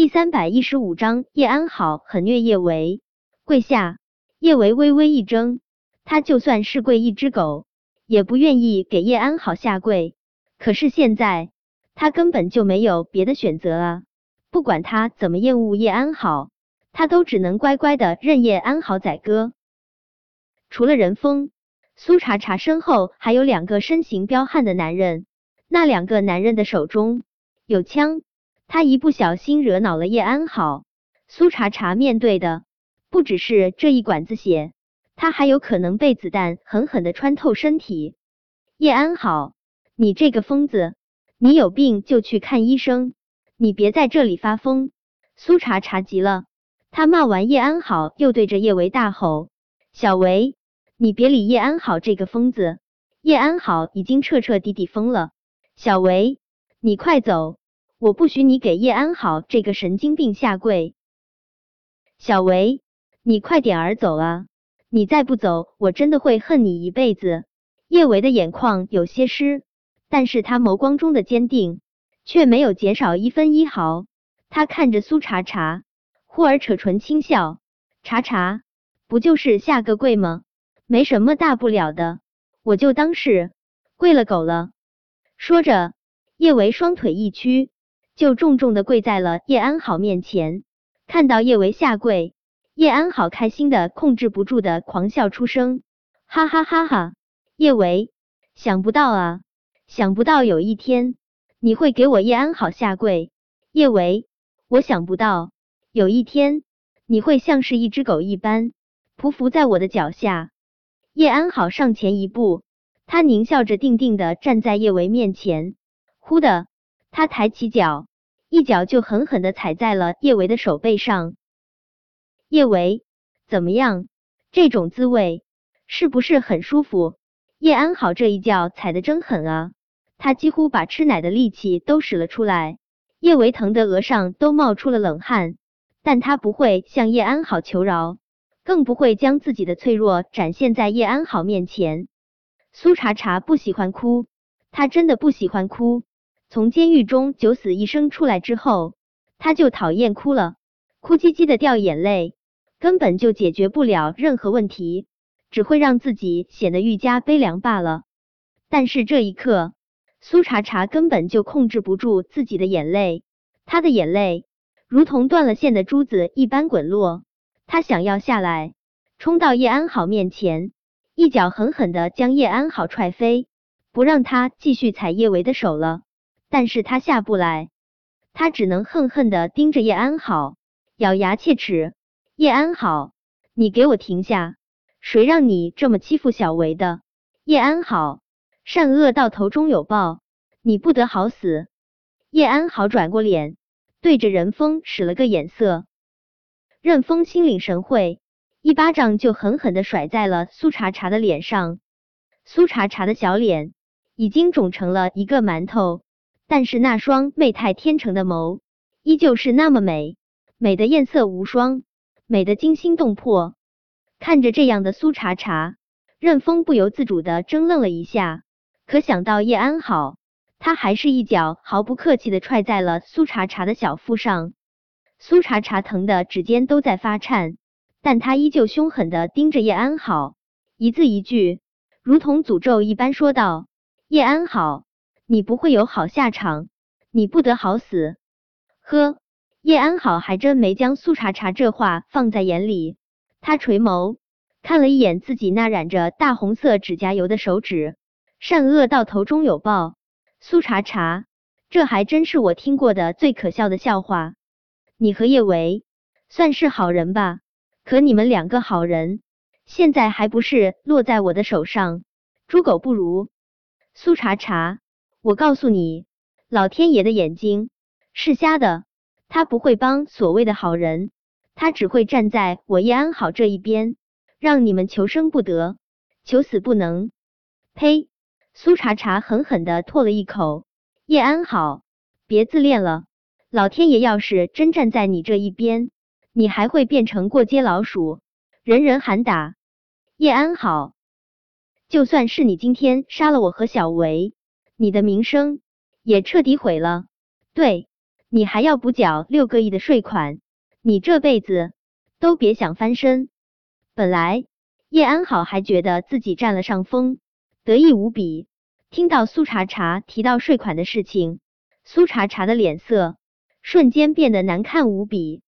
第三百一十五章，叶安好很虐叶维，跪下。叶维微微一怔，他就算是跪一只狗，也不愿意给叶安好下跪。可是现在，他根本就没有别的选择啊！不管他怎么厌恶叶安好，他都只能乖乖的任叶安好宰割。除了任峰，苏茶茶身后还有两个身形彪悍的男人，那两个男人的手中有枪。他一不小心惹恼了叶安好，苏茶茶面对的不只是这一管子血，他还有可能被子弹狠狠的穿透身体。叶安好，你这个疯子，你有病就去看医生，你别在这里发疯！苏茶茶急了，他骂完叶安好，又对着叶维大吼：“小维，你别理叶安好这个疯子，叶安好已经彻彻底底疯了。小维，你快走！”我不许你给叶安好这个神经病下跪，小维，你快点儿走啊！你再不走，我真的会恨你一辈子。叶维的眼眶有些湿，但是他眸光中的坚定却没有减少一分一毫。他看着苏茶茶，忽而扯唇轻笑：“茶茶，不就是下个跪吗？没什么大不了的，我就当是跪了狗了。”说着，叶维双腿一屈。就重重的跪在了叶安好面前，看到叶维下跪，叶安好开心的控制不住的狂笑出声，哈哈哈哈！叶维，想不到啊，想不到有一天你会给我叶安好下跪，叶维，我想不到有一天你会像是一只狗一般匍匐在我的脚下。叶安好上前一步，他狞笑着定定的站在叶维面前，忽的，他抬起脚。一脚就狠狠的踩在了叶维的手背上。叶维，怎么样？这种滋味是不是很舒服？叶安好这一脚踩的真狠啊！他几乎把吃奶的力气都使了出来。叶维疼得额上都冒出了冷汗，但他不会向叶安好求饶，更不会将自己的脆弱展现在叶安好面前。苏茶茶不喜欢哭，他真的不喜欢哭。从监狱中九死一生出来之后，他就讨厌哭了，哭唧唧的掉眼泪，根本就解决不了任何问题，只会让自己显得愈加悲凉罢了。但是这一刻，苏茶茶根本就控制不住自己的眼泪，他的眼泪如同断了线的珠子一般滚落。他想要下来，冲到叶安好面前，一脚狠狠的将叶安好踹飞，不让他继续踩叶维的手了。但是他下不来，他只能恨恨的盯着叶安好，咬牙切齿：“叶安好，你给我停下！谁让你这么欺负小维的？叶安好，善恶到头终有报，你不得好死！”叶安好转过脸，对着任峰使了个眼色。任峰心领神会，一巴掌就狠狠的甩在了苏茶茶的脸上。苏茶茶的小脸已经肿成了一个馒头。但是那双媚态天成的眸依旧是那么美，美的艳色无双，美的惊心动魄。看着这样的苏茶茶，任峰不由自主的怔愣了一下。可想到叶安好，他还是一脚毫不客气的踹在了苏茶茶的小腹上。苏茶茶疼的指尖都在发颤，但他依旧凶狠的盯着叶安好，一字一句如同诅咒一般说道：“叶安好。”你不会有好下场，你不得好死！呵，叶安好还真没将苏茶茶这话放在眼里。他垂眸看了一眼自己那染着大红色指甲油的手指，善恶到头终有报。苏茶茶，这还真是我听过的最可笑的笑话。你和叶维算是好人吧？可你们两个好人，现在还不是落在我的手上，猪狗不如！苏茶茶。我告诉你，老天爷的眼睛是瞎的，他不会帮所谓的好人，他只会站在我叶安好这一边，让你们求生不得，求死不能。呸！苏茶茶狠狠的唾了一口，叶安好，别自恋了。老天爷要是真站在你这一边，你还会变成过街老鼠，人人喊打。叶安好，就算是你今天杀了我和小维。你的名声也彻底毁了，对你还要补缴六个亿的税款，你这辈子都别想翻身。本来叶安好还觉得自己占了上风，得意无比。听到苏茶茶提到税款的事情，苏茶茶的脸色瞬间变得难看无比。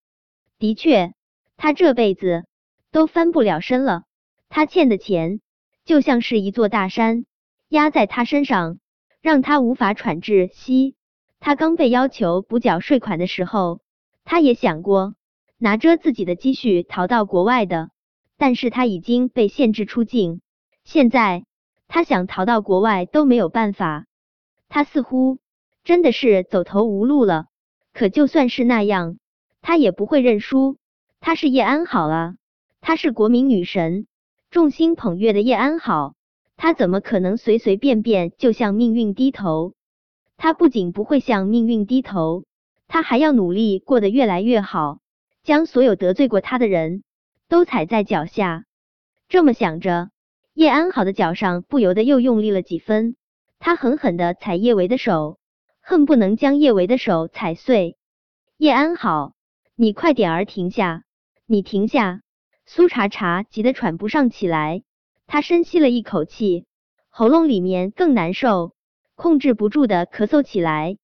的确，他这辈子都翻不了身了。他欠的钱就像是一座大山压在他身上，让他无法喘窒息。他刚被要求补缴税款的时候，他也想过拿着自己的积蓄逃到国外的，但是他已经被限制出境，现在他想逃到国外都没有办法，他似乎真的是走投无路了。可就算是那样，他也不会认输。他是叶安好啊，他是国民女神，众星捧月的叶安好，他怎么可能随随便便就向命运低头？他不仅不会向命运低头，他还要努力过得越来越好，将所有得罪过他的人都踩在脚下。这么想着，叶安好的脚上不由得又用力了几分。他狠狠的踩叶维的手，恨不能将叶维的手踩碎。叶安好，你快点儿停下！你停下！苏茶茶急得喘不上气来，他深吸了一口气，喉咙里面更难受。控制不住的咳嗽起来，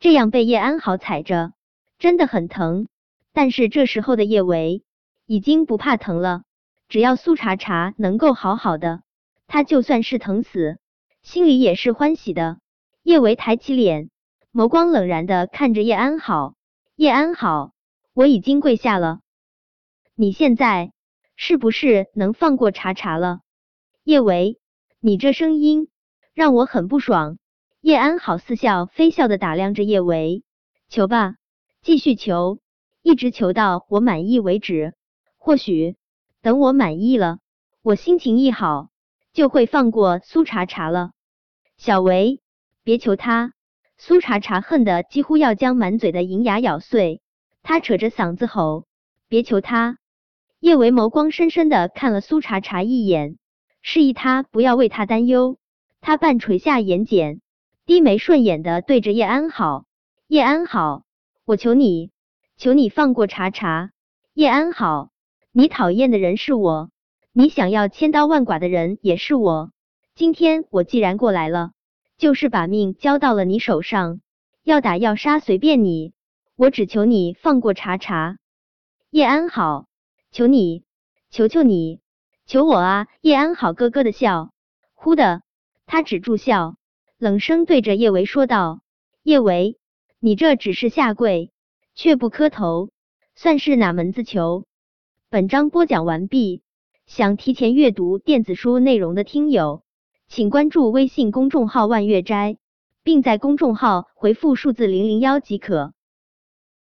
这样被叶安好踩着真的很疼。但是这时候的叶维已经不怕疼了，只要苏茶茶能够好好的，他就算是疼死，心里也是欢喜的。叶维抬起脸，眸光冷然的看着叶安好。叶安好，我已经跪下了，你现在是不是能放过茶茶了？叶维，你这声音让我很不爽。叶安好似笑非笑的打量着叶维，求吧，继续求，一直求到我满意为止。或许等我满意了，我心情一好，就会放过苏茶茶了。小维，别求他！苏茶茶恨得几乎要将满嘴的银牙咬碎，他扯着嗓子吼：“别求他！”叶维眸光深深的看了苏茶茶一眼，示意他不要为他担忧。他半垂下眼睑。低眉顺眼的对着叶安好，叶安好，我求你，求你放过茶茶。叶安好，你讨厌的人是我，你想要千刀万剐的人也是我。今天我既然过来了，就是把命交到了你手上，要打要杀随便你，我只求你放过茶茶。叶安好，求你，求求你，求我啊！叶安好咯咯的笑，忽的，他止住笑。冷声对着叶维说道：“叶维，你这只是下跪，却不磕头，算是哪门子求？”本章播讲完毕。想提前阅读电子书内容的听友，请关注微信公众号“万月斋”，并在公众号回复数字零零幺即可。